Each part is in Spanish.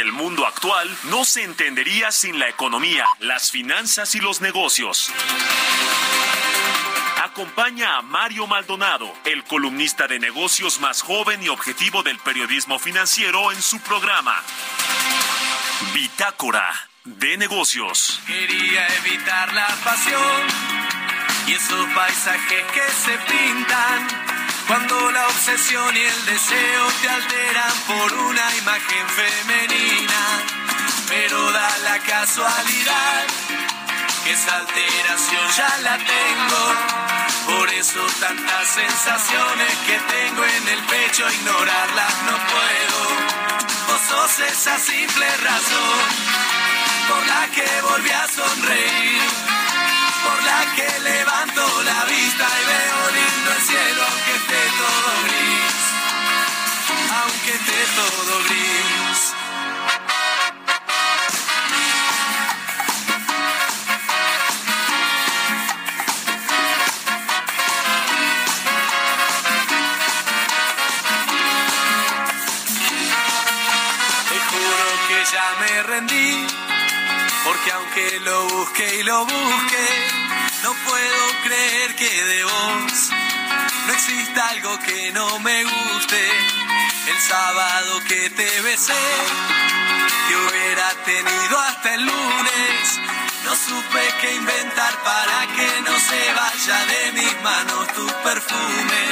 El mundo actual no se entendería sin la economía, las finanzas y los negocios. Acompaña a Mario Maldonado, el columnista de negocios más joven y objetivo del periodismo financiero en su programa. Bitácora de negocios. Quería evitar la pasión y esos paisajes que se pintan cuando la obsesión y el deseo te alteran por una imagen femenina. Pero da la casualidad que esa alteración ya la tengo. Por eso tantas sensaciones que tengo en el pecho, ignorarlas no puedo. Vos sos esa simple razón por la que volví a sonreír, por la que levanto la vista y veo todo gris. Te juro que ya me rendí, porque aunque lo busque y lo busque, no puedo creer que de vos no exista algo que no me guste. El sábado que te besé, que hubiera tenido hasta el lunes, no supe qué inventar para que no se vaya de mis manos tu perfume.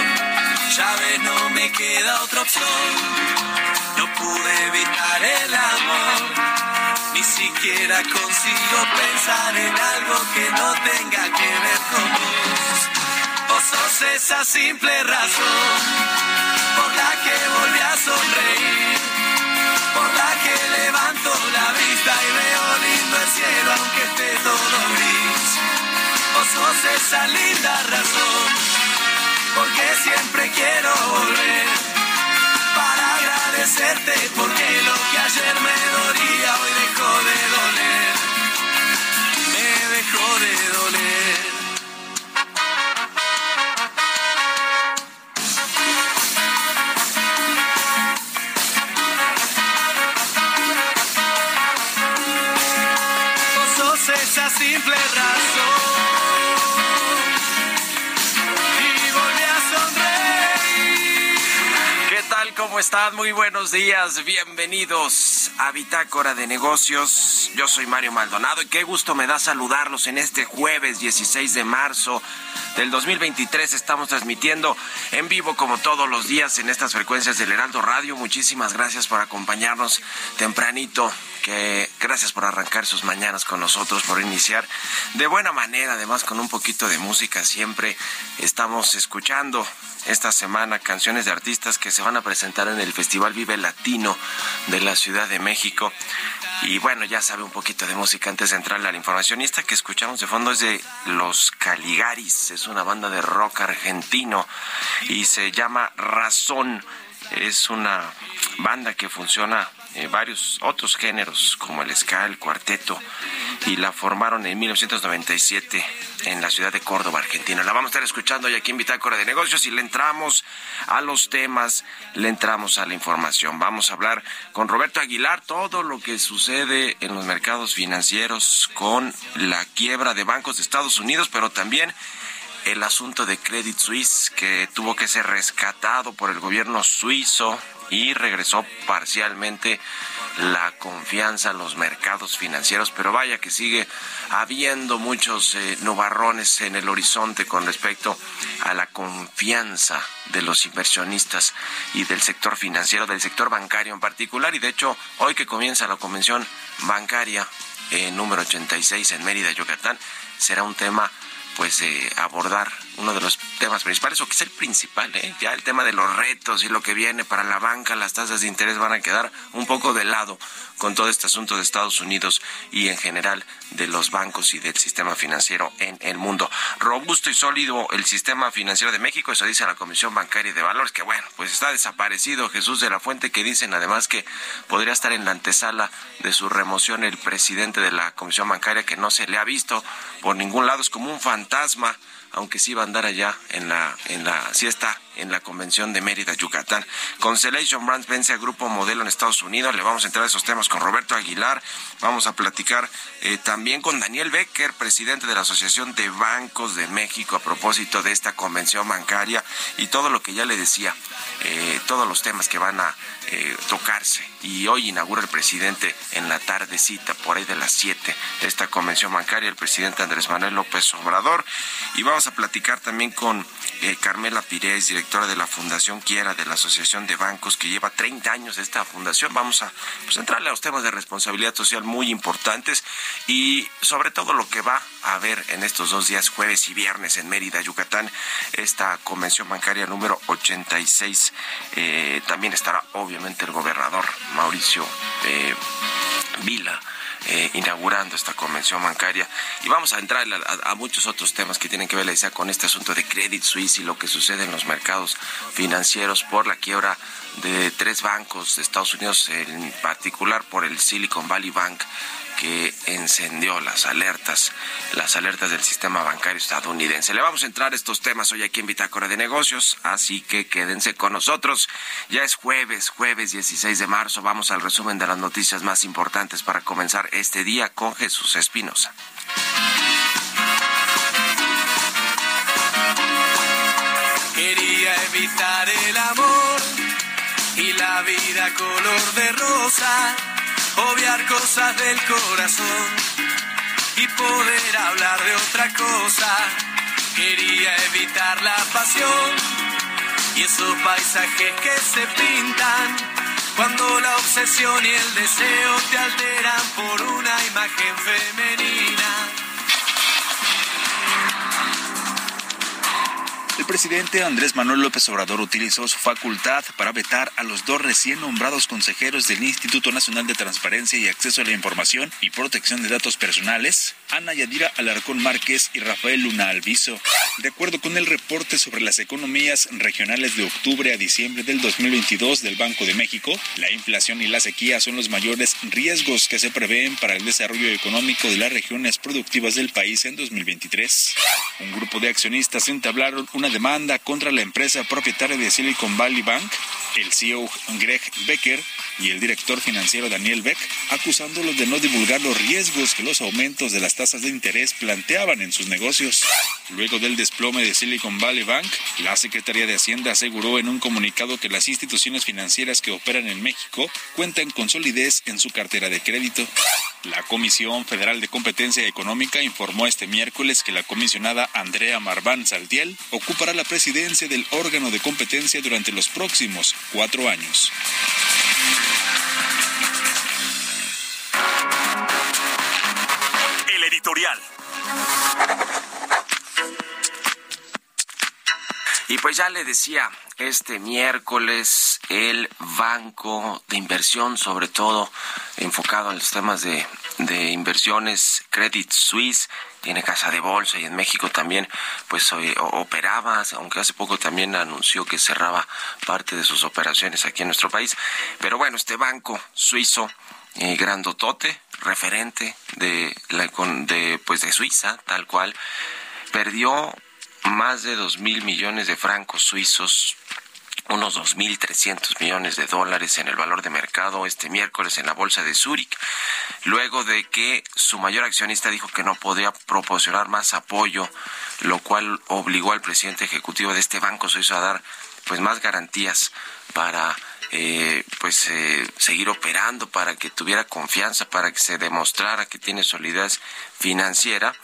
Ya ves, no me queda otra opción. No pude evitar el amor, ni siquiera consigo pensar en algo que no tenga que ver con vos. Vos sos esa simple razón por la que volví a sonreír, por la que levanto la vista y veo lindo el cielo aunque esté todo gris. Vos sos esa linda razón porque siempre quiero volver para agradecerte porque lo que ayer me dolía hoy dejó de doler, me dejó de doler. Simple razón. ¿Qué tal? ¿Cómo están? Muy buenos días. Bienvenidos a Bitácora de Negocios. Yo soy Mario Maldonado y qué gusto me da saludarlos en este jueves 16 de marzo del 2023. Estamos transmitiendo en vivo como todos los días en estas frecuencias del Heraldo Radio. Muchísimas gracias por acompañarnos tempranito. Gracias por arrancar sus mañanas con nosotros, por iniciar de buena manera, además con un poquito de música. Siempre estamos escuchando esta semana canciones de artistas que se van a presentar en el Festival Vive Latino de la Ciudad de México. Y bueno, ya sabe un poquito de música antes de entrar a la información. Y esta que escuchamos de fondo es de Los Caligaris, es una banda de rock argentino y se llama Razón. Es una banda que funciona en varios otros géneros como el ska, el cuarteto y la formaron en 1997 en la ciudad de Córdoba, Argentina. La vamos a estar escuchando hoy aquí en Bitácora de Negocios y le entramos a los temas, le entramos a la información. Vamos a hablar con Roberto Aguilar todo lo que sucede en los mercados financieros con la quiebra de bancos de Estados Unidos, pero también el asunto de Credit Suisse que tuvo que ser rescatado por el gobierno suizo y regresó parcialmente la confianza a los mercados financieros, pero vaya que sigue habiendo muchos eh, nubarrones en el horizonte con respecto a la confianza de los inversionistas y del sector financiero, del sector bancario en particular. Y de hecho, hoy que comienza la convención bancaria eh, número 86 en Mérida, Yucatán, será un tema pues eh, abordar uno de los temas principales, o que es el principal, ¿eh? ya el tema de los retos y lo que viene para la banca, las tasas de interés van a quedar un poco de lado con todo este asunto de Estados Unidos y en general de los bancos y del sistema financiero en el mundo. Robusto y sólido el sistema financiero de México, eso dice la Comisión Bancaria de Valores, que bueno, pues está desaparecido Jesús de la Fuente, que dicen además que podría estar en la antesala de su remoción el presidente de la Comisión Bancaria, que no se le ha visto por ningún lado, es como un fantasma aunque sí va a andar allá en la, en la, sí está en la convención de Mérida, Yucatán. Constellation Brands vence a Grupo Modelo en Estados Unidos. Le vamos a entrar a esos temas con Roberto Aguilar. Vamos a platicar eh, también con Daniel Becker, presidente de la Asociación de Bancos de México, a propósito de esta convención bancaria y todo lo que ya le decía, eh, todos los temas que van a eh, tocarse. Y hoy inaugura el presidente en la tardecita, por ahí de las 7, esta convención bancaria, el presidente Andrés Manuel López Obrador. Y vamos a platicar también con Carmela Pires, directora de la Fundación Quiera, de la Asociación de Bancos, que lleva 30 años de esta fundación. Vamos a pues, entrarle a los temas de responsabilidad social muy importantes y sobre todo lo que va a haber en estos dos días, jueves y viernes, en Mérida, Yucatán, esta convención bancaria número 86. Eh, también estará obviamente el gobernador Mauricio eh, Vila eh, inaugurando esta convención bancaria. Y vamos a entrar a, muchos otros temas que tienen que ver, decía, con este asunto de Credit Suisse y lo que sucede en los mercados financieros por la quiebra de tres bancos de Estados Unidos, en particular por el Silicon Valley Bank que encendió las alertas, las alertas del sistema bancario estadounidense. Le vamos a entrar a estos temas hoy aquí en Bitácora de Negocios, así que quédense con nosotros. Ya es jueves, jueves 16 de marzo. Vamos al resumen de las noticias más importantes para comenzar este día con Jesús Espinosa. Quería evitar el amor y la vida color de rosa obviar cosas del corazón y poder hablar de otra cosa. Quería evitar la pasión y esos paisajes que se pintan cuando la obsesión y el deseo te alteran por una imagen femenina. Presidente Andrés Manuel López Obrador utilizó su facultad para vetar a los dos recién nombrados consejeros del Instituto Nacional de Transparencia y Acceso a la Información y Protección de Datos Personales, Ana Yadira Alarcón Márquez y Rafael Luna Alviso. De acuerdo con el reporte sobre las economías regionales de octubre a diciembre del 2022 del Banco de México, la inflación y la sequía son los mayores riesgos que se prevén para el desarrollo económico de las regiones productivas del país en 2023. Un grupo de accionistas entablaron una demanda contra la empresa propietaria de Silicon Valley Bank, el CEO Greg Becker y el director financiero Daniel Beck, acusándolos de no divulgar los riesgos que los aumentos de las tasas de interés planteaban en sus negocios. Luego del desplome de Silicon Valley Bank, la Secretaría de Hacienda aseguró en un comunicado que las instituciones financieras que operan en México cuentan con solidez en su cartera de crédito. La Comisión Federal de Competencia Económica informó este miércoles que la comisionada Andrea Marván Saltiel ocupará la presidencia del órgano de competencia durante los próximos cuatro años. Y pues ya le decía, este miércoles el Banco de Inversión, sobre todo enfocado en los temas de, de inversiones, Credit Suisse, tiene casa de bolsa y en México también pues operaba, aunque hace poco también anunció que cerraba parte de sus operaciones aquí en nuestro país. Pero bueno, este banco suizo eh, grandotote, referente de la de pues de Suiza, tal cual, perdió más de dos mil millones de francos suizos unos 2.300 millones de dólares en el valor de mercado este miércoles en la bolsa de Zúrich, luego de que su mayor accionista dijo que no podía proporcionar más apoyo, lo cual obligó al presidente ejecutivo de este banco suizo a dar pues más garantías para eh, pues eh, seguir operando, para que tuviera confianza, para que se demostrara que tiene solidez financiera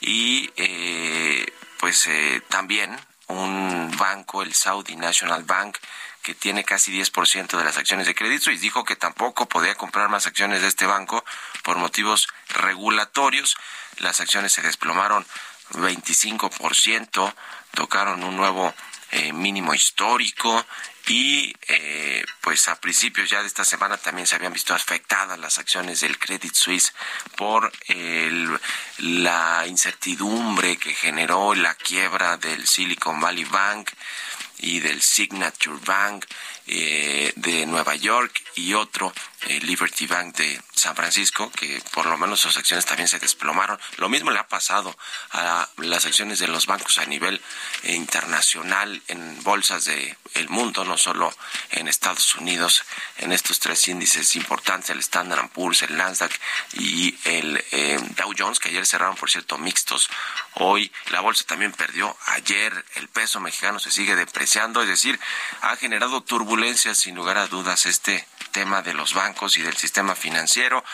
y eh, pues también un banco, el Saudi National Bank, que tiene casi 10% de las acciones de Credit Suisse, dijo que tampoco podía comprar más acciones de este banco por motivos regulatorios. Las acciones se desplomaron 25%, tocaron un nuevo eh, mínimo histórico y eh, pues a principios ya de esta semana también se habían visto afectadas las acciones del Credit Suisse por la incertidumbre que generó la quiebra del Silicon Valley Bank y del Signature Bank eh, de Nueva York y otro, eh, Liberty Bank de San Francisco, que por lo menos sus acciones también se desplomaron. Lo mismo le ha pasado a las acciones de los bancos a nivel eh, internacional en bolsas del el mundo, no solo en Estados Unidos, en estos tres índices importantes, el Standard Poor's, el Nasdaq y el Dow Jones, que ayer cerraron, por cierto, mixtos. Hoy la bolsa también perdió. Ayer el peso mexicano se sigue depreciando, es decir, ha generado turbulencia sin lugar a dudas, este de los bancos y del sistema financiero.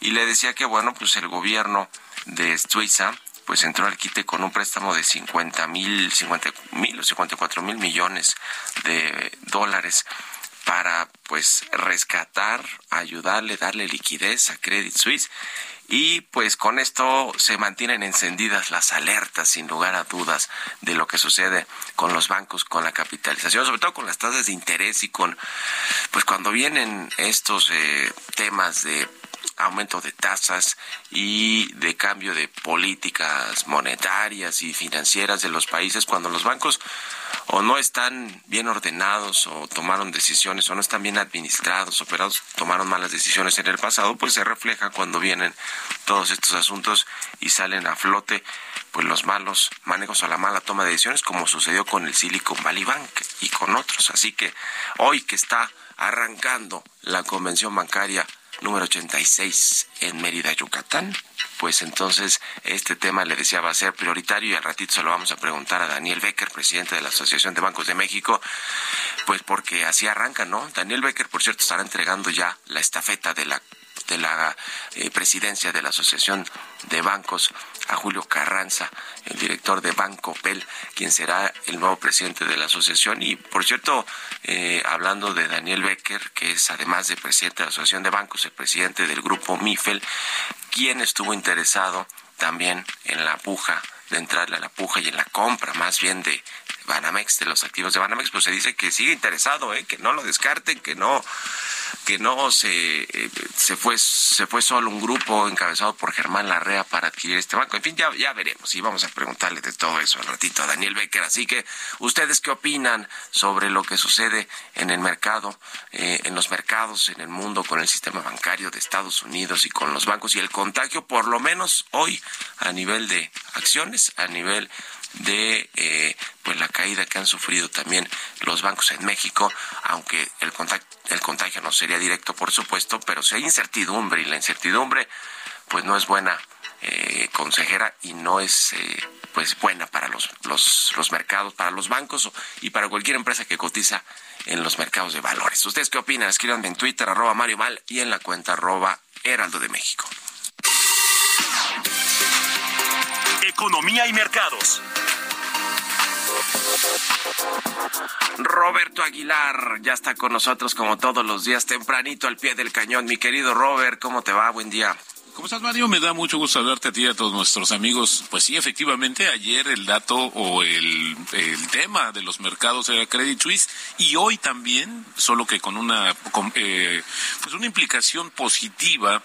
Y le decía que, bueno, pues el gobierno de Suiza pues entró al quite con un préstamo de 50 mil, 50 mil o 54 mil millones de dólares para pues rescatar, ayudarle, darle liquidez a Credit Suisse y pues con esto se mantienen encendidas las alertas sin lugar a dudas de lo que sucede con los bancos con la capitalización sobre todo con las tasas de interés y con pues cuando vienen estos eh, temas de aumento de tasas y de cambio de políticas monetarias y financieras de los países cuando los bancos o no están bien ordenados o tomaron decisiones o no están bien administrados, operados, tomaron malas decisiones en el pasado, pues se refleja cuando vienen todos estos asuntos y salen a flote pues los malos manejos o la mala toma de decisiones como sucedió con el Silicon Valley Bank y con otros. Así que hoy que está arrancando la convención bancaria número 86 en Mérida, Yucatán, pues entonces este tema le decía va a ser prioritario y al ratito se lo vamos a preguntar a Daniel Becker, presidente de la Asociación de Bancos de México, pues porque así arranca, ¿no? Daniel Becker, por cierto, estará entregando ya la estafeta de la de la eh, presidencia de la Asociación de Bancos a Julio Carranza, el director de Banco Pel, quien será el nuevo presidente de la asociación. Y, por cierto, eh, hablando de Daniel Becker, que es además de presidente de la Asociación de Bancos, el presidente del grupo MIFEL, quien estuvo interesado también en la puja, de entrarle a la puja y en la compra más bien de Banamex, de los activos de Banamex, pues se dice que sigue interesado, ¿eh? que no lo descarten, que no que no se, eh, se fue se fue solo un grupo encabezado por Germán Larrea para adquirir este banco. En fin, ya, ya veremos y vamos a preguntarle de todo eso al ratito a Daniel Becker. Así que, ¿ustedes qué opinan sobre lo que sucede en el mercado, eh, en los mercados, en el mundo, con el sistema bancario de Estados Unidos y con los bancos y el contagio, por lo menos hoy, a nivel de acciones, a nivel de eh, pues la caída que han sufrido también los bancos en México, aunque el contagio, el contagio no sería directo, por supuesto, pero si hay incertidumbre y la incertidumbre pues no es buena eh, consejera y no es eh, pues buena para los, los, los mercados, para los bancos y para cualquier empresa que cotiza en los mercados de valores. ¿Ustedes qué opinan? Escríbanme en Twitter, arroba Mario Mal y en la cuenta arroba Heraldo de México. Economía y mercados. Roberto Aguilar ya está con nosotros como todos los días tempranito al pie del cañón. Mi querido Robert, ¿cómo te va? Buen día. ¿Cómo estás, Mario? Me da mucho gusto hablarte a ti y a todos nuestros amigos. Pues sí, efectivamente, ayer el dato o el, tema de los mercados era Credit Suisse y hoy también, solo que con una, eh, pues una implicación positiva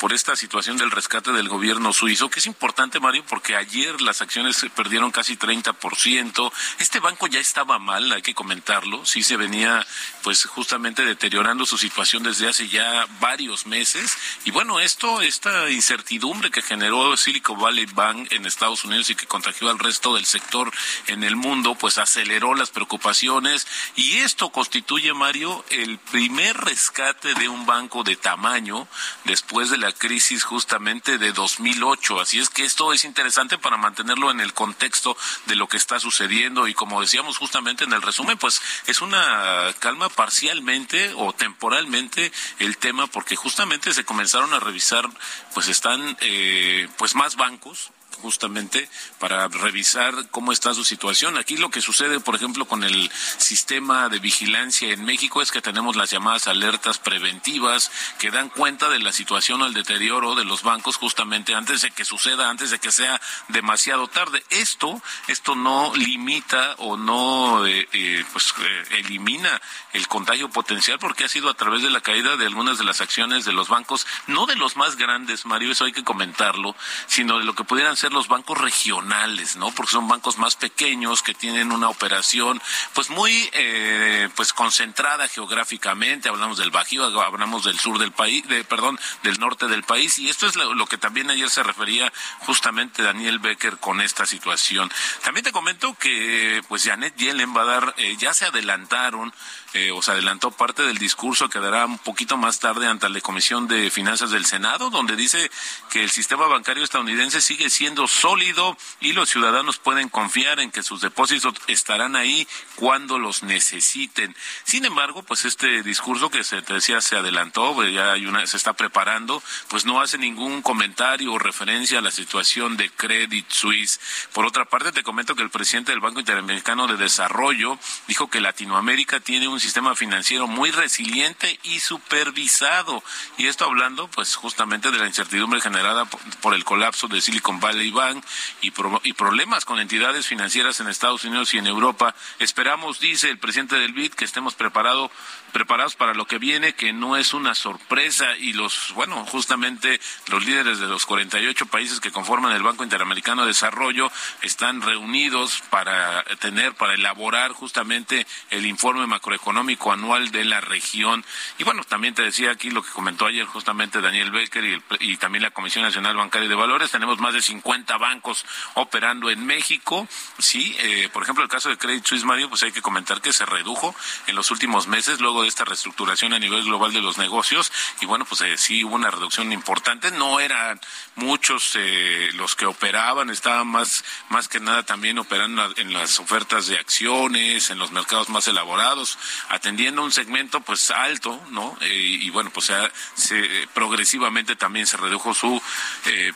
por esta situación del rescate del gobierno suizo, que es importante, Mario, porque ayer las acciones perdieron casi 30%. Este banco ya estaba mal, hay que comentarlo. Sí se venía, pues, justamente deteriorando su situación desde hace ya varios meses. Y bueno, esto, esta incertidumbre que generó Silicon Valley Bank en Estados Unidos y que contagió al resto del sector en el mundo, pues aceleró las preocupaciones y esto constituye, Mario, el primer rescate de un banco de tamaño después de la crisis justamente de 2008. Así es que esto es interesante para mantenerlo en el contexto de lo que está sucediendo y como decíamos justamente en el resumen, pues es una calma parcialmente o temporalmente el tema porque justamente se comenzaron a revisar pues están eh, pues más bancos justamente para revisar cómo está su situación. Aquí lo que sucede, por ejemplo, con el sistema de vigilancia en México es que tenemos las llamadas alertas preventivas que dan cuenta de la situación o el deterioro de los bancos justamente antes de que suceda, antes de que sea demasiado tarde. Esto, esto no limita o no eh, eh, pues eh, elimina el contagio potencial porque ha sido a través de la caída de algunas de las acciones de los bancos, no de los más grandes, Mario, eso hay que comentarlo, sino de lo que pudieran ser los bancos regionales, ¿no? Porque son bancos más pequeños que tienen una operación pues muy eh, pues concentrada geográficamente, hablamos del Bajío, hablamos del sur del país, de, perdón, del norte del país y esto es lo, que también ayer se refería justamente Daniel Becker con esta situación. También te comento que pues Janet Yellen va a dar, eh, ya se adelantaron eh, o se adelantó parte del discurso que dará un poquito más tarde ante la Comisión de Finanzas del Senado, donde dice que el sistema bancario estadounidense sigue siendo sólido y los ciudadanos pueden confiar en que sus depósitos estarán ahí cuando los necesiten. Sin embargo, pues este discurso que se te decía se adelantó, pues, ya hay una, se está preparando, pues no hace ningún comentario o referencia a la situación de Credit Suisse. Por otra parte, te comento que el presidente del Banco Interamericano de Desarrollo dijo que Latinoamérica tiene un sistema financiero muy resiliente y supervisado. Y esto hablando, pues, justamente de la incertidumbre generada por, el colapso de Silicon Valley Bank y, y problemas con entidades financieras en Estados Unidos y en Europa. Esperamos, dice el presidente del BID, que estemos preparados preparados para lo que viene, que no es una sorpresa y los, bueno, justamente los líderes de los 48 países que conforman el Banco Interamericano de Desarrollo están reunidos para tener, para elaborar justamente el informe macroeconómico anual de la región. Y bueno, también te decía aquí lo que comentó ayer justamente Daniel Becker y, y también la Comisión Nacional Bancaria de Valores. Tenemos más de 50 bancos operando en México. Sí, eh, por ejemplo, el caso de Credit Suisse Mario, pues hay que comentar que se redujo en los últimos meses luego de esta reestructuración a nivel global de los negocios y bueno, pues eh, sí hubo una reducción importante, no eran muchos eh, los que operaban, estaban más, más que nada también operando en las ofertas de acciones, en los mercados más elaborados, atendiendo un segmento pues alto, ¿no? Eh, y bueno, pues se, progresivamente también se redujo su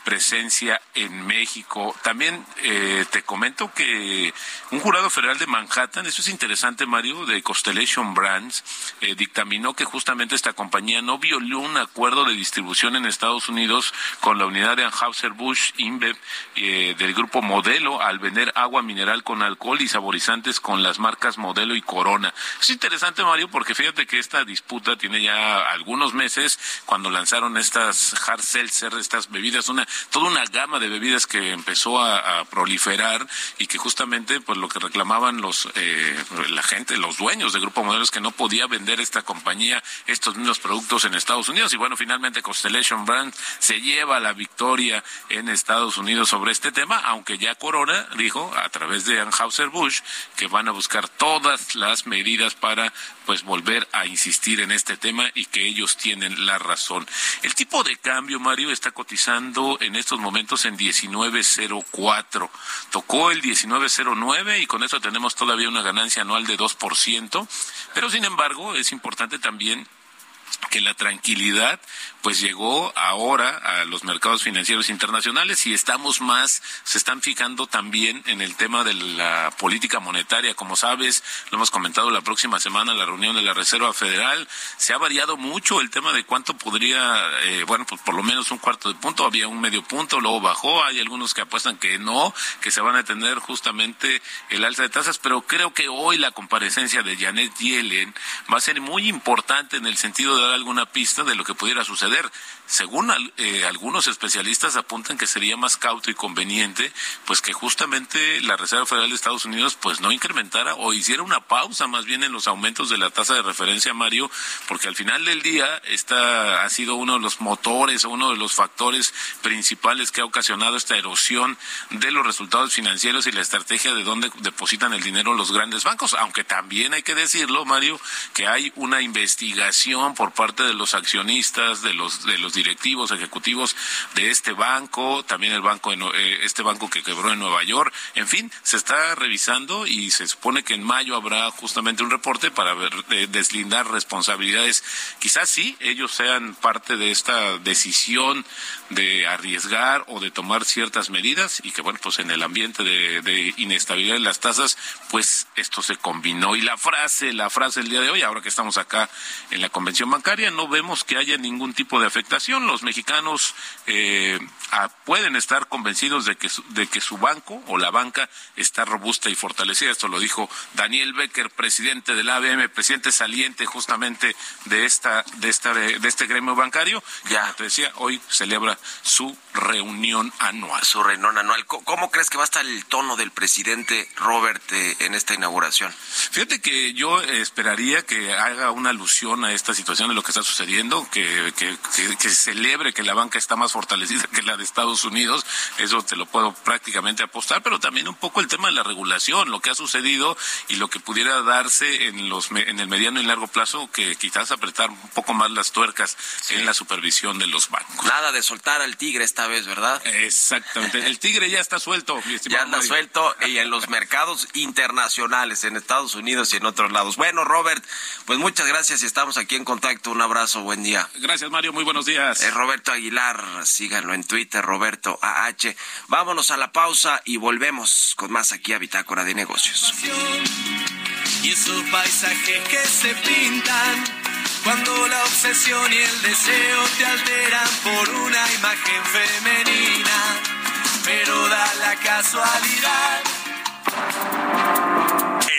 presencia en México. También te comento que un jurado federal de Manhattan, eso es interesante, Mario, de Constellation Brands, eh, dictaminó que justamente esta compañía no violó un acuerdo de distribución en Estados Unidos con la unidad de Anheuser-Busch InBev eh, del grupo Modelo al vender agua mineral con alcohol y saborizantes con las marcas Modelo y Corona. Es interesante, Mario, porque fíjate que esta disputa tiene ya algunos meses cuando lanzaron estas hard seltzer, estas bebidas, una toda una gama de bebidas que empezó a, proliferar y que justamente pues lo que reclamaban los eh, la gente, los dueños de Grupo Modelo es que no podía vender esta compañía estos mismos productos en Estados Unidos. Y bueno, finalmente Constellation Brand se lleva la victoria en Estados Unidos sobre este tema, aunque ya Corona dijo a través de Anheuser-Busch que van a buscar todas las medidas para pues volver a insistir en este tema y que ellos tienen la razón. El tipo de cambio, Mario, está cotizando en estos momentos en 19.04. Tocó el 19.09 y con eso tenemos todavía una ganancia anual de 2%, pero sin embargo es importante también que la tranquilidad pues llegó ahora a los mercados financieros internacionales y estamos más, se están fijando también en el tema de la política monetaria. Como sabes, lo hemos comentado la próxima semana, la reunión de la Reserva Federal, se ha variado mucho el tema de cuánto podría, eh, bueno, pues por lo menos un cuarto de punto, había un medio punto, luego bajó, hay algunos que apuestan que no, que se van a tener justamente el alza de tasas, pero creo que hoy la comparecencia de Janet Yellen va a ser muy importante en el sentido de dar alguna pista de lo que pudiera suceder suceder según eh, algunos especialistas apuntan que sería más cauto y conveniente, pues que justamente la Reserva Federal de Estados Unidos pues no incrementara o hiciera una pausa más bien en los aumentos de la tasa de referencia, Mario, porque al final del día esta ha sido uno de los motores o uno de los factores principales que ha ocasionado esta erosión de los resultados financieros y la estrategia de dónde depositan el dinero los grandes bancos, aunque también hay que decirlo, Mario, que hay una investigación por parte de los accionistas, de los de los directivos ejecutivos de este banco, también el banco eh, este banco que quebró en Nueva York, en fin, se está revisando y se supone que en mayo habrá justamente un reporte para ver, deslindar responsabilidades. Quizás sí ellos sean parte de esta decisión de arriesgar o de tomar ciertas medidas y que bueno, pues en el ambiente de, de inestabilidad de las tasas, pues esto se combinó y la frase, la frase del día de hoy, ahora que estamos acá en la convención bancaria, no vemos que haya ningún tipo de afectación. Los mexicanos eh, pueden estar convencidos de que, su, de que su banco o la banca está robusta y fortalecida. Esto lo dijo Daniel Becker, presidente del ABM, presidente saliente justamente de esta, de esta, de este gremio bancario. Ya te decía, hoy celebra su reunión anual. Su reunión anual. ¿Cómo crees que va a estar el tono del presidente Robert eh, en esta inauguración? Fíjate que yo esperaría que haga una alusión a esta situación de lo que está sucediendo, que, que, que, celebre que la banca está más fortalecida que la de Estados Unidos, eso te lo puedo prácticamente apostar, pero también un poco el tema de la regulación, lo que ha sucedido y lo que pudiera darse en, los, en el mediano y largo plazo, que quizás apretar un poco más las tuercas en la supervisión de los bancos. Nada de soltar al tigre esta vez, ¿verdad? Exactamente, el tigre ya está suelto. ya anda suelto y en los mercados internacionales, en Estados Unidos y en otros lados. Bueno, Robert, pues muchas gracias y estamos aquí en contacto. Un abrazo, buen día. Gracias, Mario, muy buenos días. Es Roberto Aguilar, síganlo en Twitter, Roberto AH. Vámonos a la pausa y volvemos con más aquí a Bitácora de Negocios. Y esos paisajes que se pintan cuando la obsesión y el deseo te alteran por una imagen femenina, pero da la casualidad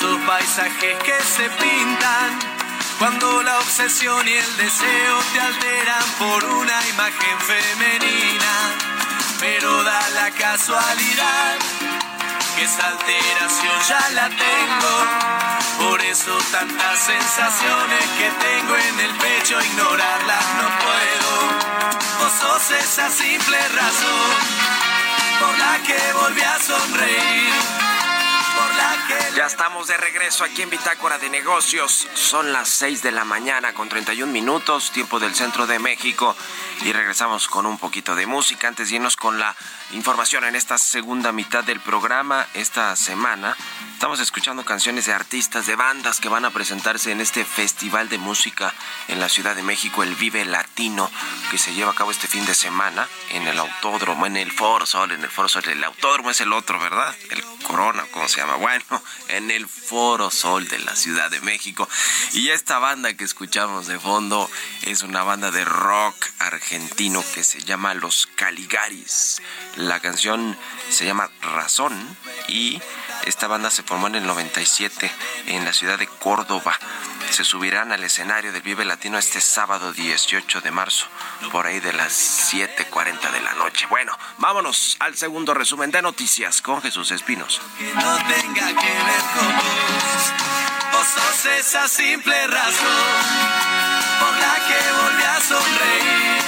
esos paisajes que se pintan cuando la obsesión y el deseo te alteran por una imagen femenina. Pero da la casualidad que esa alteración ya la tengo. Por eso tantas sensaciones que tengo en el pecho, ignorarlas no puedo. Vos sos esa simple razón por la que volví a sonreír ya estamos de regreso aquí en Bitácora de Negocios. Son las 6 de la mañana con 31 minutos, tiempo del centro de México. Y regresamos con un poquito de música antes de irnos con la información en esta segunda mitad del programa. Esta semana estamos escuchando canciones de artistas, de bandas que van a presentarse en este festival de música en la Ciudad de México, el Vive Latino, que se lleva a cabo este fin de semana en el Autódromo, en el Foro Sol, en el Foro Sol. El Autódromo es el otro, ¿verdad? El Corona, ¿cómo se llama? Bueno, en el Foro Sol de la Ciudad de México. Y esta banda que escuchamos de fondo es una banda de rock argentino que se llama Los Caligaris. La canción se llama Razón y esta banda se formó en el 97 en la ciudad de Córdoba. Se subirán al escenario del Vive Latino este sábado 18 de marzo, por ahí de las 7.40 de la noche. Bueno, vámonos al segundo resumen de noticias con Jesús Espinos. No tenga que ver con vos, sos esa simple razón por la que volví a sonreír,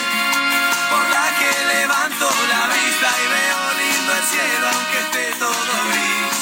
por la que levanto la vista y veo lindo el cielo aunque esté todo gris.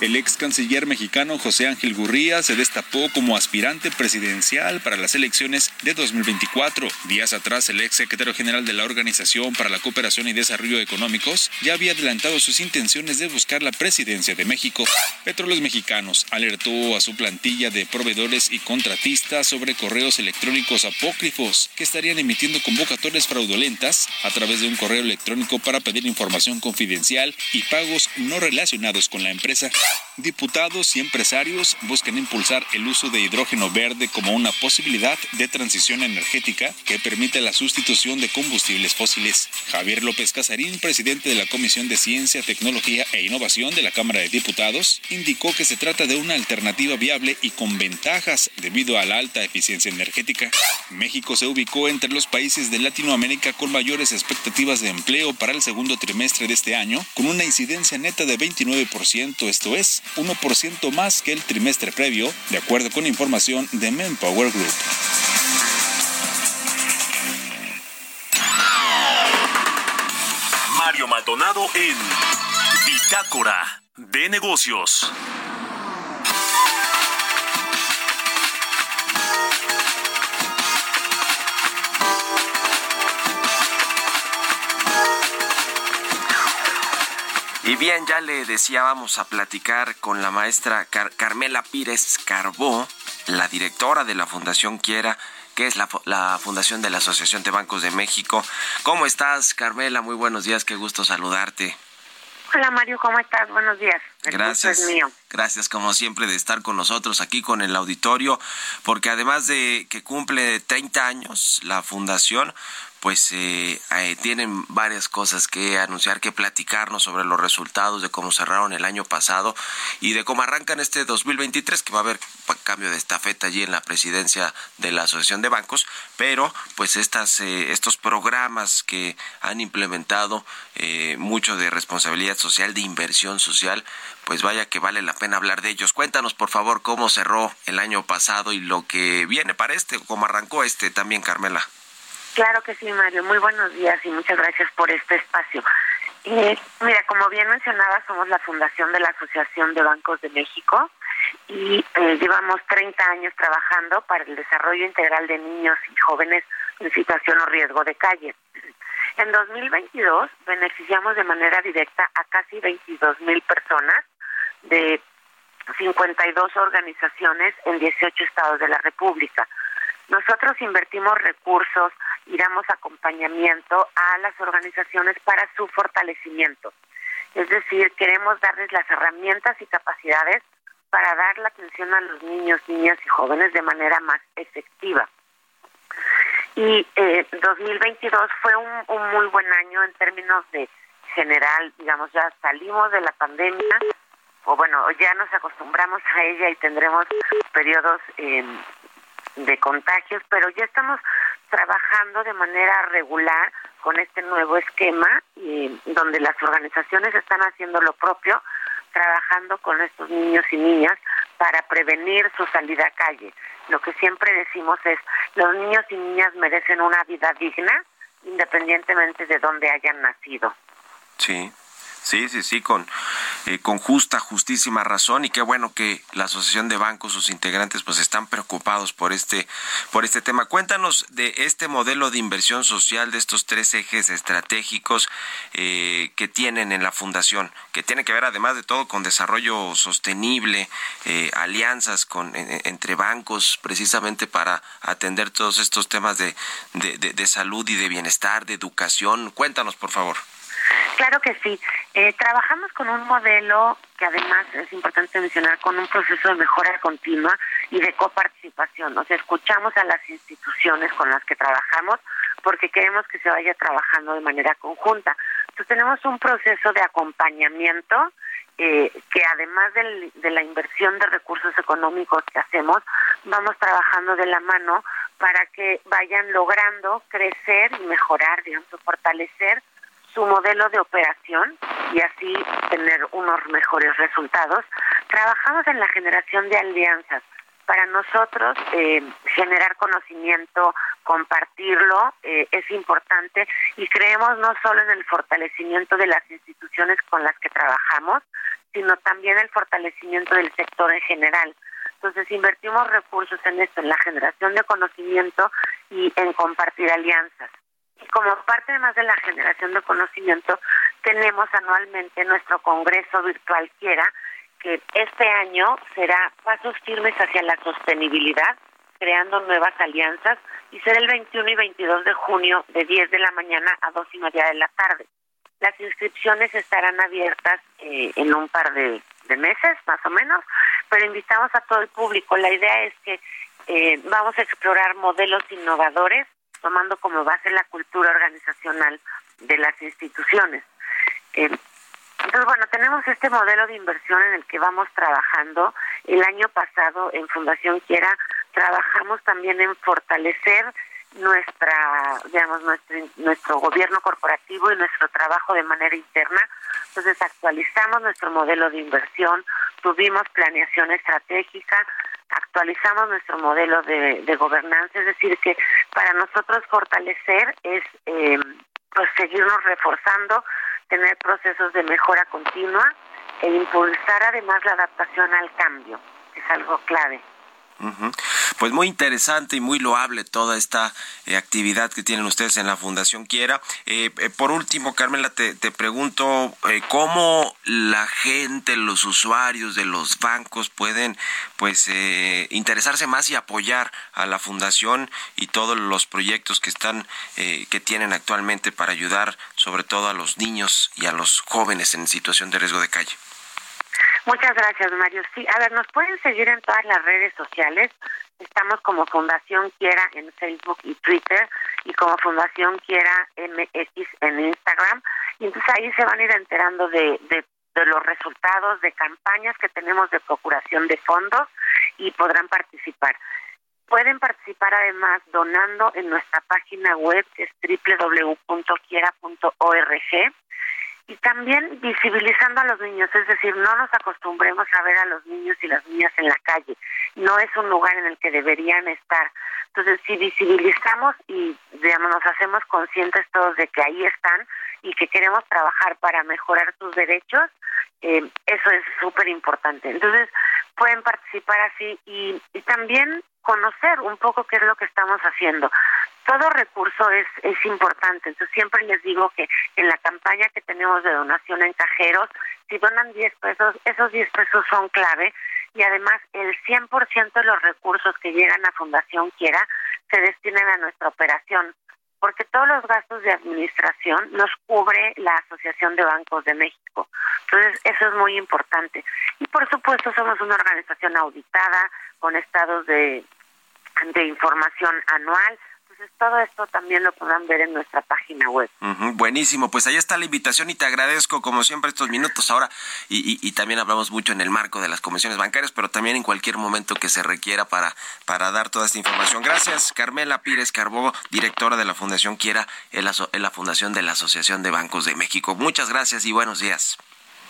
El ex canciller mexicano José Ángel Gurría se destapó como aspirante presidencial para las elecciones de 2024. Días atrás, el ex secretario general de la Organización para la Cooperación y Desarrollo Económicos ya había adelantado sus intenciones de buscar la presidencia de México. Petróleos Mexicanos alertó a su plantilla de proveedores y contratistas sobre correos electrónicos apócrifos que estarían emitiendo convocatorias fraudulentas a través de un correo electrónico para pedir información confidencial y pagos no relacionados con la empresa. Diputados y empresarios buscan impulsar el uso de hidrógeno verde como una posibilidad de transición energética que permite la sustitución de combustibles fósiles. Javier López Casarín, presidente de la Comisión de Ciencia, Tecnología e Innovación de la Cámara de Diputados, indicó que se trata de una alternativa viable y con ventajas debido a la alta eficiencia energética. México se ubicó entre los países de Latinoamérica con mayores expectativas de empleo para el segundo trimestre de este año, con una incidencia neta de 29%, esto es, 1% más que el trimestre previo, de acuerdo con información de Manpower Group. Mario Maldonado en Bitácora de Negocios. Y bien, ya le decía, vamos a platicar con la maestra Carmela Pírez Carbó, la directora de la Fundación Quiera, que es la, la, Fundación de la Asociación de Bancos de México. ¿Cómo estás, Carmela? Muy buenos días, qué gusto saludarte. Hola Mario, ¿cómo estás? Buenos días. Gracias. mío. Gracias como siempre de estar con nosotros aquí con el auditorio, porque además de que cumple 30 años la fundación, pues eh, eh, tienen varias cosas que anunciar, que platicarnos sobre los resultados de cómo cerraron el año pasado y de cómo arrancan este 2023, que va a haber cambio de estafeta allí en la presidencia de la Asociación de Bancos, pero pues estas, eh, estos programas que han implementado eh, mucho de responsabilidad social, de inversión social, pues vaya que vale la pena hablar de ellos. Cuéntanos, por favor, cómo cerró el año pasado y lo que viene para este, cómo arrancó este también, Carmela. Claro que sí, Mario. Muy buenos días y muchas gracias por este espacio. Eh, mira, como bien mencionaba, somos la fundación de la Asociación de Bancos de México y eh, llevamos 30 años trabajando para el desarrollo integral de niños y jóvenes en situación o riesgo de calle. En 2022 beneficiamos de manera directa a casi 22 mil personas de 52 organizaciones en 18 estados de la República. Nosotros invertimos recursos y damos acompañamiento a las organizaciones para su fortalecimiento. Es decir, queremos darles las herramientas y capacidades para dar la atención a los niños, niñas y jóvenes de manera más efectiva. Y eh, 2022 fue un, un muy buen año en términos de general, digamos, ya salimos de la pandemia, o bueno, ya nos acostumbramos a ella y tendremos periodos eh, de contagios, pero ya estamos trabajando de manera regular con este nuevo esquema y donde las organizaciones están haciendo lo propio, trabajando con estos niños y niñas para prevenir su salida a calle. Lo que siempre decimos es, los niños y niñas merecen una vida digna independientemente de dónde hayan nacido. Sí. Sí, sí, sí, con, eh, con justa, justísima razón y qué bueno que la Asociación de Bancos, sus integrantes, pues están preocupados por este, por este tema. Cuéntanos de este modelo de inversión social, de estos tres ejes estratégicos eh, que tienen en la Fundación, que tiene que ver además de todo con desarrollo sostenible, eh, alianzas con, entre bancos precisamente para atender todos estos temas de, de salud y de bienestar, de educación. Cuéntanos, por favor. Claro que sí. Eh, trabajamos con un modelo que además es importante mencionar, con un proceso de mejora continua y de coparticipación. O sea, escuchamos a las instituciones con las que trabajamos porque queremos que se vaya trabajando de manera conjunta. Entonces tenemos un proceso de acompañamiento eh, que además del, de la inversión de recursos económicos que hacemos, vamos trabajando de la mano para que vayan logrando crecer y mejorar, digamos, fortalecer su modelo de operación y así tener unos mejores resultados. Trabajamos en la generación de alianzas. Para nosotros eh, generar conocimiento, compartirlo eh, es importante y creemos no solo en el fortalecimiento de las instituciones con las que trabajamos, sino también el fortalecimiento del sector en general. Entonces invertimos recursos en esto, en la generación de conocimiento y en compartir alianzas. Y como parte más de la generación de conocimiento, tenemos anualmente nuestro Congreso Virtual Quiera, que este año será pasos firmes hacia la sostenibilidad, creando nuevas alianzas, y será el 21 y 22 de junio de 10 de la mañana a 2 y media de la tarde. Las inscripciones estarán abiertas eh, en un par de, meses, más o menos, pero invitamos a todo el público. La idea es que eh, vamos a explorar modelos innovadores, tomando como base la cultura organizacional de las instituciones. Eh, entonces, bueno, tenemos este modelo de inversión en el que vamos trabajando. El año pasado en Fundación Quiera trabajamos también en fortalecer nuestra, digamos, nuestro, nuestro gobierno corporativo y nuestro trabajo de manera interna. Entonces actualizamos nuestro modelo de inversión, tuvimos planeación estratégica, actualizamos nuestro modelo de, gobernanza, es decir, que para nosotros fortalecer es eh, pues seguirnos reforzando, tener procesos de mejora continua e impulsar además la adaptación al cambio, que es algo clave. Pues muy interesante y muy loable toda esta eh, actividad que tienen ustedes en la Fundación Quiera. Eh, eh, por último, Carmela, te, te pregunto cómo la gente, los usuarios de los bancos pueden pues interesarse más y apoyar a la Fundación y todos los proyectos que están que tienen actualmente para ayudar sobre todo a los niños y a los jóvenes en situación de riesgo de calle. Muchas gracias, Mario. Sí, a ver, nos pueden seguir en todas las redes sociales. Estamos como Fundación Quiera en Facebook y Twitter y como Fundación Quiera MX en Instagram. Y entonces ahí se van a ir enterando de, de, de los resultados de campañas que tenemos de procuración de fondos y podrán participar. Pueden participar además donando en nuestra página web que es www.quiera.org y también visibilizando a los niños, es decir, no nos acostumbremos a ver a los niños y las niñas en la calle, no es un lugar en el que deberían estar. Entonces, si visibilizamos y digamos, nos hacemos conscientes todos de que ahí están y que queremos trabajar para mejorar sus derechos, eh, eso es súper importante. Entonces, pueden participar así y, también conocer un poco qué es lo que estamos haciendo todo recurso es, es importante. Entonces siempre les digo que en la campaña que tenemos de donación en cajeros, si donan 10 pesos, esos 10 pesos son clave y además el 100% de los recursos que llegan a Fundación Quiera se destinan a nuestra operación, porque todos los gastos de administración los cubre la Asociación de Bancos de México. Entonces, eso es muy importante. Y por supuesto, somos una organización auditada con estados de, de información anual todo esto también lo podrán ver en nuestra página web. buenísimo, pues ahí está la invitación y te agradezco como siempre estos minutos ahora y, y, también hablamos mucho en el marco de las comisiones bancarias, pero también en cualquier momento que se requiera para, para dar toda esta información. Gracias, Carmela Pírez Carbó, directora de la Fundación Quiera, en la, en la Fundación de la Asociación de Bancos de México. Muchas gracias y buenos días.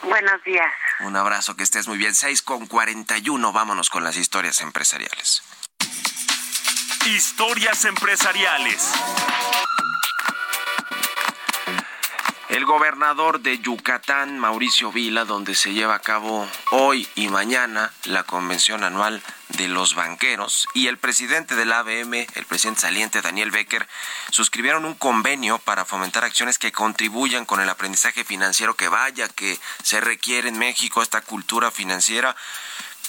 Buenos días. Un abrazo, que estés muy bien. 6 con 41, vámonos con las historias empresariales. Historias empresariales. El gobernador de Yucatán, Mauricio Vila, donde se lleva a cabo hoy y mañana la convención anual de los banqueros, y el presidente del ABM, el presidente saliente Daniel Becker, suscribieron un convenio para fomentar acciones que contribuyan con el aprendizaje financiero que vaya que se requiere en México, esta cultura financiera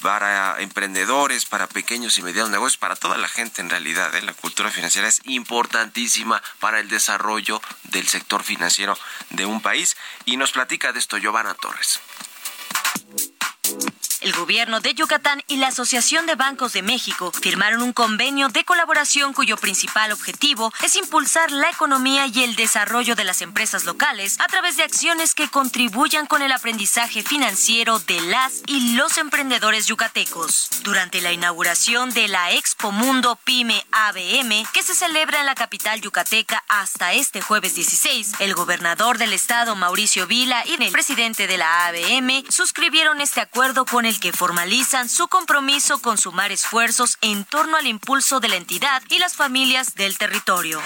para emprendedores, para pequeños y medianos negocios, para toda la gente en realidad. ¿eh? La cultura financiera es importantísima para el desarrollo del sector financiero de un país. Y nos platica de esto Giovanna Torres. El gobierno de Yucatán y la Asociación de Bancos de México firmaron un convenio de colaboración cuyo principal objetivo es impulsar la economía y el desarrollo de las empresas locales a través de acciones que contribuyan con el aprendizaje financiero de las y los emprendedores yucatecos. Durante la inauguración de la Expo Mundo Pyme ABM, que se celebra en la capital yucateca hasta este jueves 16, el gobernador del estado Mauricio Vila y el presidente de la ABM suscribieron este acuerdo con el que formalizan su compromiso con sumar esfuerzos en torno al impulso de la entidad y las familias del territorio.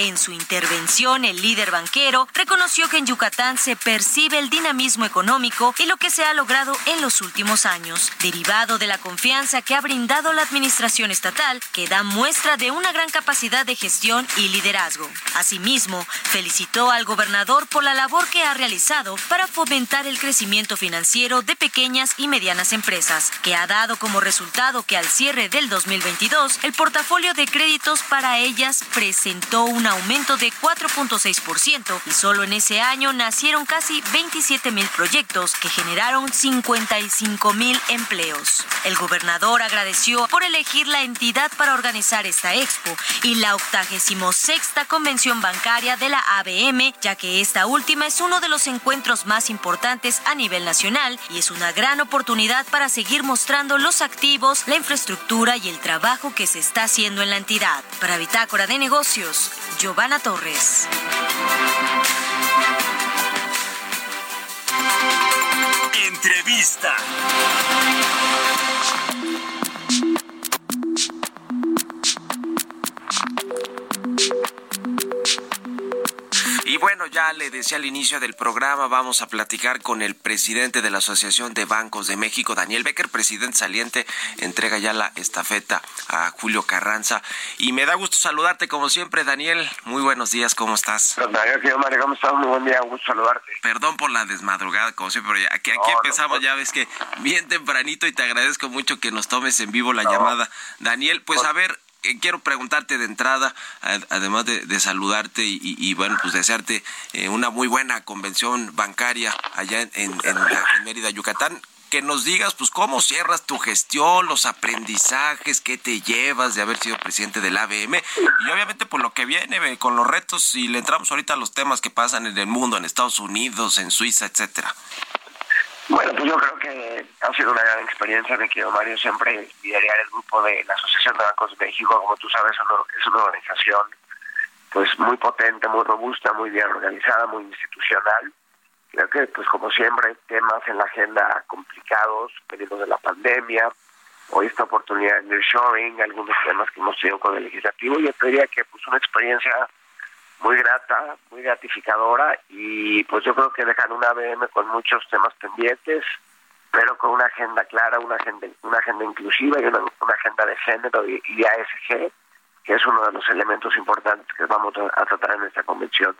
En su intervención, el líder banquero reconoció que en Yucatán se percibe el dinamismo económico y lo que se ha logrado en los últimos años, derivado de la confianza que ha brindado la administración estatal, que da muestra de una gran capacidad de gestión y liderazgo. Asimismo, felicitó al gobernador por la labor que ha realizado para fomentar el crecimiento financiero de pequeñas y medianas empresas, que ha dado como resultado que al cierre del 2022 el portafolio de créditos para ellas presentó un aumento de 4.6% y solo en ese año nacieron casi 27 mil proyectos que generaron 55 mil empleos. El gobernador agradeció por elegir la entidad para organizar esta expo y la 86 Convención Bancaria de la ABM, ya que esta última es uno de los encuentros más importantes a nivel nacional y es una gran oportunidad para seguir mostrando los activos, la infraestructura y el trabajo que se está haciendo en la entidad. Para Bitácora de Negocios, Giovanna Torres. Entrevista. Y bueno, ya le decía al inicio del programa, vamos a platicar con el presidente de la Asociación de Bancos de México, Daniel Becker, presidente saliente, entrega ya la estafeta a Julio Carranza. Y me da gusto saludarte como siempre, Daniel. Muy buenos días, ¿cómo estás? Daniel, Mario, ¿cómo estás? Muy buen día, gusto saludarte. Perdón por la desmadrugada, como siempre, pero aquí, aquí empezamos, ya ves que bien tempranito y te agradezco mucho que nos tomes en vivo la llamada. Daniel, pues a ver, quiero preguntarte de entrada, además de, saludarte y, bueno, pues desearte eh, una muy buena convención bancaria allá en, Mérida, Yucatán que nos digas, pues, cómo cierras tu gestión, los aprendizajes que te llevas de haber sido presidente del ABM y obviamente por lo que viene con los retos y le entramos ahorita a los temas que pasan en el mundo, en Estados Unidos, en Suiza, etcétera. Bueno, pues yo creo que ha sido una gran experiencia. Me quiero, Mario, siempre liderar el grupo de la Asociación de Bancos de México. Como tú sabes, es una organización pues muy potente, muy robusta, muy bien organizada, muy institucional. Creo que, pues como siempre, temas en la agenda complicados, venidos de la pandemia, hoy esta oportunidad de nearshoring, algunos temas que hemos tenido con el legislativo. Yo diría que pues una experiencia muy grata, muy gratificadora y pues yo creo que dejan una ABM con muchos temas pendientes, pero con una agenda clara, una agenda, una agenda inclusiva y una, agenda de género y, y, ASG, que es uno de los elementos importantes que vamos a, tratar en esta convención.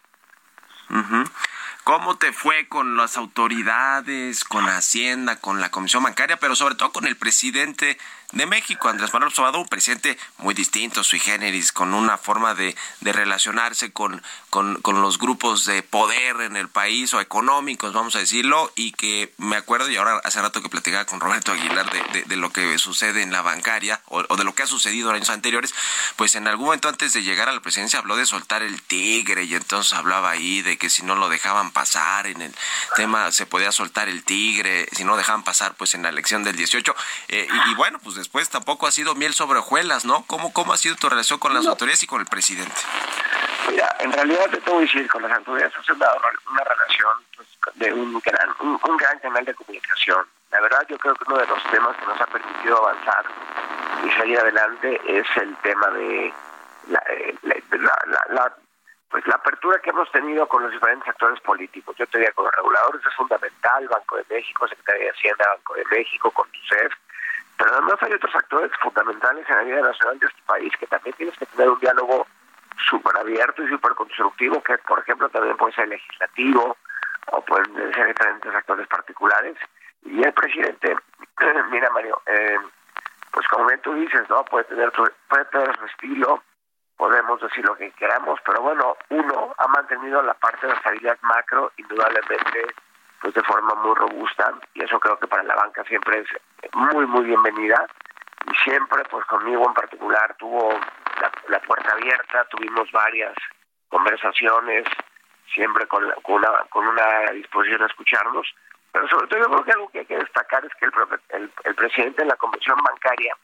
¿Cómo te fue con las autoridades, con Hacienda, con la Comisión Bancaria, pero sobre todo con el presidente de México, Andrés Manuel López un presidente muy distinto, sui generis, con una forma de, de relacionarse con, con, los grupos de poder en el país o económicos, vamos a decirlo, y que me acuerdo, y ahora hace rato que platicaba con Roberto Aguilar de, de, lo que sucede en la bancaria o, de lo que ha sucedido en años anteriores, pues en algún momento antes de llegar a la presidencia habló de soltar el tigre y entonces hablaba ahí de que si no lo dejaban pasar en el tema se podía soltar el tigre, si no dejaban pasar pues en la elección del 18, eh, y, y bueno, pues después tampoco ha sido miel sobre hojuelas, ¿no? ¿Cómo, cómo ha sido tu relación con las autoridades y con el presidente? Mira, en realidad te tengo que decir, con las autoridades has dado una relación pues, de un gran, un, gran canal de comunicación. La verdad, yo creo que uno de los temas que nos ha permitido avanzar y salir adelante es el tema de la, eh, la, pues la apertura que hemos tenido con los diferentes actores políticos. Yo te diría con los reguladores es fundamental, Banco de México, Secretaría de Hacienda, Banco de México, con TUCEF, pero además hay otros actores fundamentales en la vida nacional de este país que también tienes que tener un diálogo súper abierto y súper constructivo, que por ejemplo también puede ser legislativo o pueden ser diferentes actores particulares. Y el presidente, mira Mario, eh, pues como bien tú dices, ¿no? Puede tener, puede tener su estilo, podemos decir lo que queramos, pero bueno, uno ha mantenido la parte de estabilidad macro, indudablemente pues de forma muy robusta y eso creo que para la banca siempre es muy muy bienvenida. Y siempre pues conmigo en particular tuvo la, puerta abierta tuvimos varias conversaciones siempre con, con, una, con una disposición a escucharnos. Pero sobre todo yo creo que algo que hay que destacar es que el, el, presidente de la convención bancaria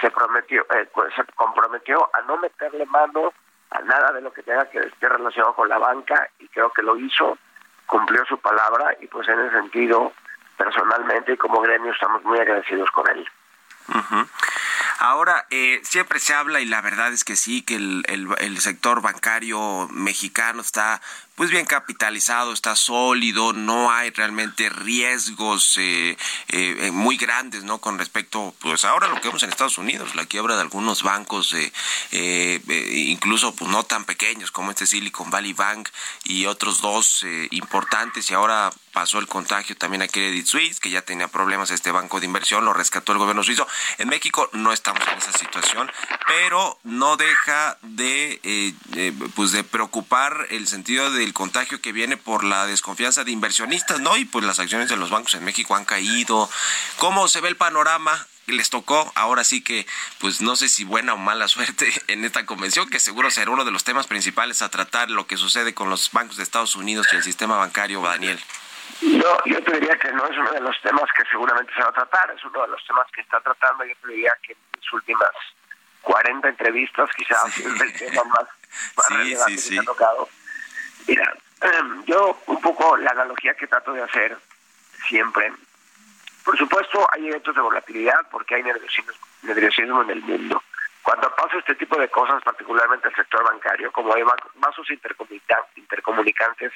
se prometió eh, pues, se comprometió a no meterle mano a nada de lo que tenga que esté relacionado con la banca y creo que lo hizo cumplió su palabra y pues en ese sentido, personalmente y como gremio estamos muy agradecidos con él. Ahora, eh, siempre se habla, y la verdad es que sí, que el, el, sector bancario mexicano está pues bien capitalizado, está sólido, no hay realmente riesgos eh, eh, muy grandes, ¿no? Con respecto, pues ahora lo que vemos en Estados Unidos, la quiebra de algunos bancos, incluso pues no tan pequeños como este Silicon Valley Bank y otros dos importantes, y ahora pasó el contagio también a Credit Suisse, que ya tenía problemas este banco de inversión, lo rescató el gobierno suizo. En México no estamos en esa situación, pero no deja de, eh, pues de preocupar el sentido del contagio que viene por la desconfianza de inversionistas, ¿no? Y pues las acciones de los bancos en México han caído. ¿Cómo se ve el panorama? les tocó ahora sí que pues no sé si buena o mala suerte en esta convención que seguro será uno de los temas principales a tratar lo que sucede con los bancos de Estados Unidos y el sistema bancario Daniel. No, yo te diría que no es uno de los temas que seguramente se va a tratar, es uno de los temas que está tratando, yo te diría que en sus últimas 40 entrevistas quizás es el tema más, relevante que se ha tocado. Mira, em, yo un poco la analogía que trato de hacer siempre, por supuesto hay eventos de volatilidad porque hay nerviosismo, en el mundo. Cuando pasa este tipo de cosas, particularmente el sector bancario, como hay vasos intercomunicantes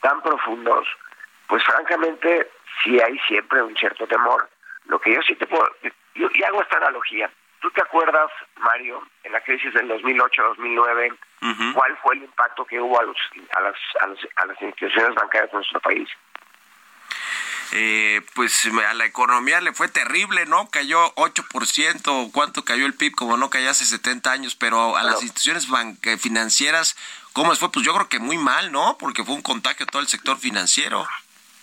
tan profundos, pues francamente sí hay siempre un cierto temor. Lo que yo sí te puedo, yo, y hago esta analogía. ¿Tú te acuerdas, Mario, en la crisis del 2008-2009, cuál fue el impacto que hubo a, los, a, las, a, las instituciones bancarias de nuestro país? Eh, pues a la economía le fue terrible, ¿no? Cayó 8%, ¿cuánto cayó el PIB? Como no cayó hace 70 años, pero a las instituciones financieras, ¿cómo fue? Pues yo creo que muy mal, ¿no? Porque fue un contagio a todo el sector financiero.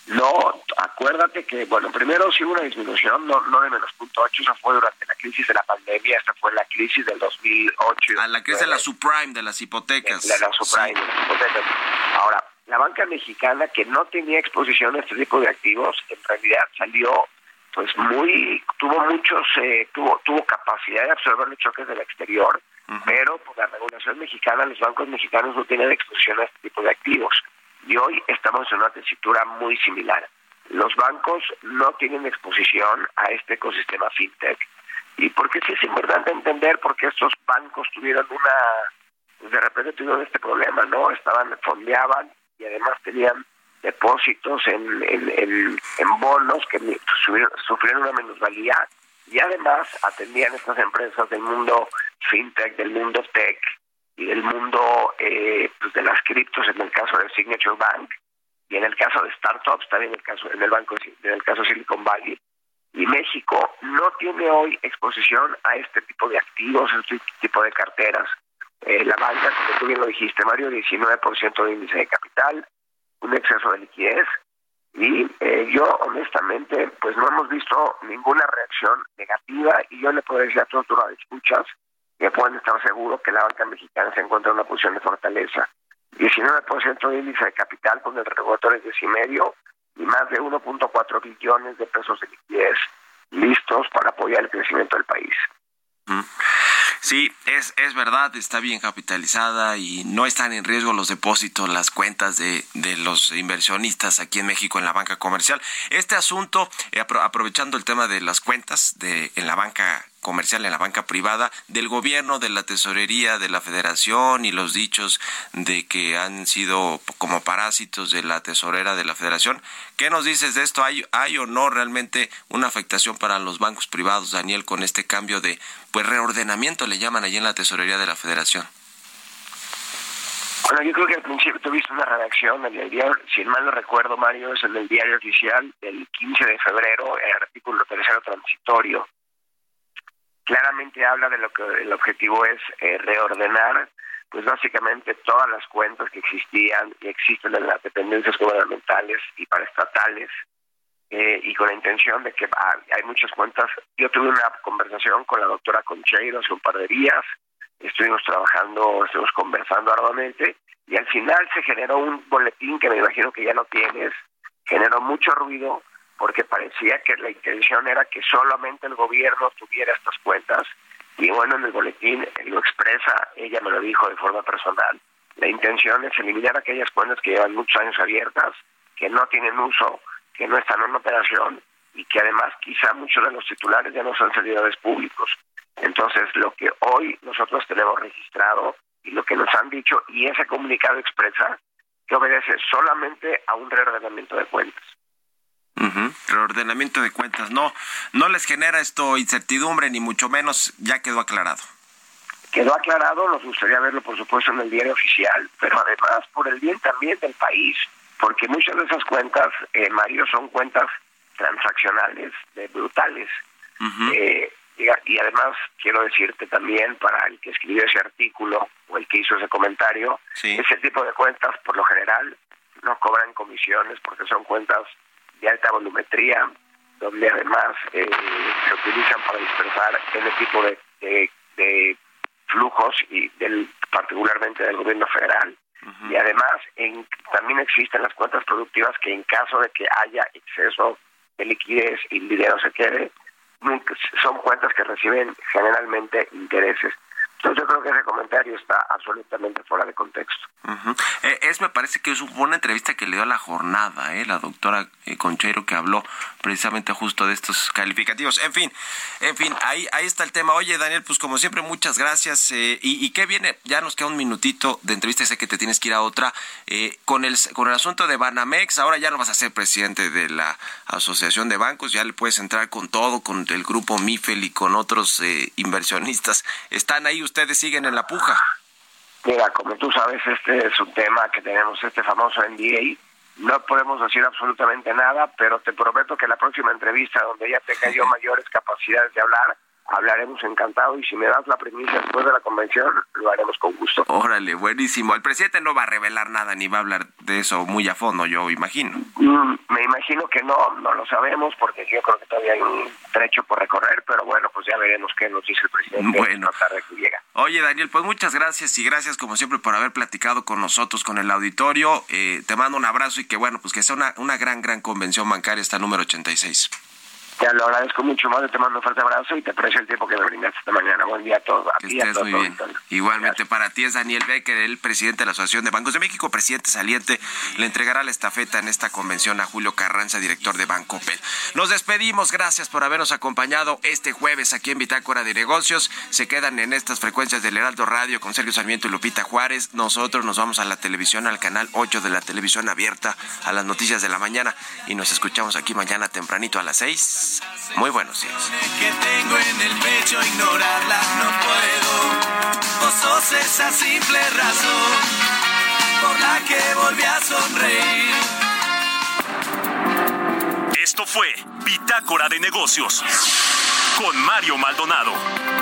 No, acuérdate que, bueno, primero sí hubo una disminución, no, no de menos punto ocho, esa fue durante la crisis de la pandemia, esta fue la crisis del 2008. A la crisis de la subprime, de las hipotecas. De, la subprime, de las hipotecas. Ahora, la banca mexicana que no tenía exposición a este tipo de activos, en realidad salió pues muy, tuvo muchos, eh, tuvo, tuvo capacidad de absorber los choques del exterior, pero por la regulación mexicana, los bancos mexicanos no tienen exposición a este tipo de activos y hoy estamos en una tesitura muy similar. Los bancos no tienen exposición a este ecosistema fintech. Y porque sí es importante entender por qué estos bancos tuvieron una, de repente tuvieron este problema, ¿no? Estaban, fondeaban y además tenían depósitos en, en, en, bonos que sufrieron una minusvalía y además atendían estas empresas del mundo fintech, del mundo tech, y del mundo eh, pues de las criptos en el caso de Signature Bank y en el caso de startups también en el caso en el banco en el caso Silicon Valley y México no tiene hoy exposición a este tipo de activos, a este tipo de carteras. Eh, la banca, como tú bien lo dijiste, Mario, 19% de índice de capital, un exceso de liquidez y eh, yo honestamente pues no hemos visto ninguna reacción negativa y yo le puedo decir a todos los escuchas que pueden estar seguros que la banca mexicana se encuentra en una posición de fortaleza. 19% de índice de capital con el regulatorio y medio y más de 1.4 billones de pesos de liquidez listos para apoyar el crecimiento del país. Sí, es, es verdad, está bien capitalizada y no están en riesgo los depósitos, las cuentas de, de los inversionistas aquí en México en la banca comercial. Este asunto, eh, aprovechando el tema de las cuentas de, en la banca comercial en la banca privada del gobierno, de la tesorería, de la federación y los dichos de que han sido como parásitos de la tesorera de la federación. ¿Qué nos dices de esto? ¿Hay, hay o no realmente una afectación para los bancos privados, Daniel, con este cambio de pues reordenamiento, le llaman allí en la tesorería de la federación? Bueno, yo creo que al principio tuviste una redacción en el diario, si mal no recuerdo, Mario, es en el diario oficial del 15 de febrero, el artículo tercero transitorio, claramente habla de lo que el objetivo es eh, reordenar pues básicamente todas las cuentas que existían y existen en las dependencias gubernamentales y paraestatales eh, y con la intención de que ah, hay muchas cuentas. Yo tuve una conversación con la doctora Concheiro hace un par de días, estuvimos trabajando, estuvimos conversando arduamente y al final se generó un boletín que me imagino que ya no tienes, generó mucho ruido porque parecía que la intención era que solamente el gobierno tuviera estas cuentas. Y bueno, en el boletín lo expresa, ella me lo dijo de forma personal. La intención es eliminar aquellas cuentas que llevan muchos años abiertas, que no tienen uso, que no están en operación y que además quizá muchos de los titulares ya no son servidores públicos. Entonces, lo que hoy nosotros tenemos registrado y lo que nos han dicho, y ese comunicado expresa que obedece solamente a un reordenamiento de cuentas. Reordenamiento de cuentas. No, no les genera esto incertidumbre, ni mucho menos, ya quedó aclarado. Quedó aclarado, nos gustaría verlo, por supuesto, en el diario oficial, pero además por el bien también del país, porque muchas de esas cuentas, eh, Mario, son cuentas transaccionales de brutales. eh, y además quiero decirte también para el que escribió ese artículo o el que hizo ese comentario, ese tipo de cuentas por lo general no cobran comisiones porque son cuentas de alta volumetría, donde además eh, se utilizan para dispersar ese tipo de, de, flujos y del particularmente del gobierno federal. Y además en, también existen las cuentas productivas que en caso de que haya exceso de liquidez y el dinero se quede, son cuentas que reciben generalmente intereses. Entonces yo creo que ese comentario está absolutamente fuera de contexto. Eh, es, me parece que es una entrevista que le dio a la jornada, eh, la doctora eh, Conchero, que habló precisamente justo de estos calificativos. En fin, en fin, ahí, ahí está el tema. Oye, Daniel, pues como siempre, muchas gracias. y, y qué viene, ya nos queda un minutito de entrevista, sé que te tienes que ir a otra. con, el, con el asunto de Banamex, ahora ya no vas a ser presidente de la Asociación de Bancos, ya le puedes entrar con todo, con el grupo MIFEL y con otros inversionistas. Están ahí ustedes siguen en la puja. Mira, como tú sabes, este es un tema que tenemos, este famoso NDA. No podemos decir absolutamente nada, pero te prometo que la próxima entrevista, donde ya tenga yo mayores capacidades de hablar, hablaremos encantado y si me das la premisa después de la convención, lo haremos con gusto. Órale, buenísimo. El presidente no va a revelar nada ni va a hablar de eso muy a fondo, yo imagino. Mm, me imagino que no, no lo sabemos porque yo creo que todavía hay un trecho por recorrer, pero bueno, pues ya veremos qué nos dice el presidente bueno. tarde que llega. Oye, Daniel, pues muchas gracias y gracias como siempre por haber platicado con nosotros, con el auditorio. Eh, te mando un abrazo y que bueno, pues que sea una, una gran, gran convención bancaria esta número 86. Te lo agradezco mucho, más, te mando un fuerte abrazo y te aprecio el tiempo que me brindaste esta mañana. Buen día a todos. A ti, a todos, muy bien. Igualmente para ti es Daniel Becker, el presidente de la Asociación de Bancos de México, presidente saliente, le entregará la estafeta en esta convención a Julio Carranza, director de Banco Pel. Nos despedimos, gracias por habernos acompañado este jueves aquí en Bitácora de Negocios. Se quedan en estas frecuencias del Heraldo Radio con Sergio Sarmiento y Lupita Juárez. Nosotros nos vamos a la televisión, al canal 8 de la televisión abierta, a las noticias de la mañana y nos escuchamos aquí mañana tempranito a las 6 muy buenos días. Que tengo en el pecho, ignorarlas no puedo. Vos sos esa simple razón por la que volví a sonreír. Esto fue Bitácora de Negocios con Mario Maldonado.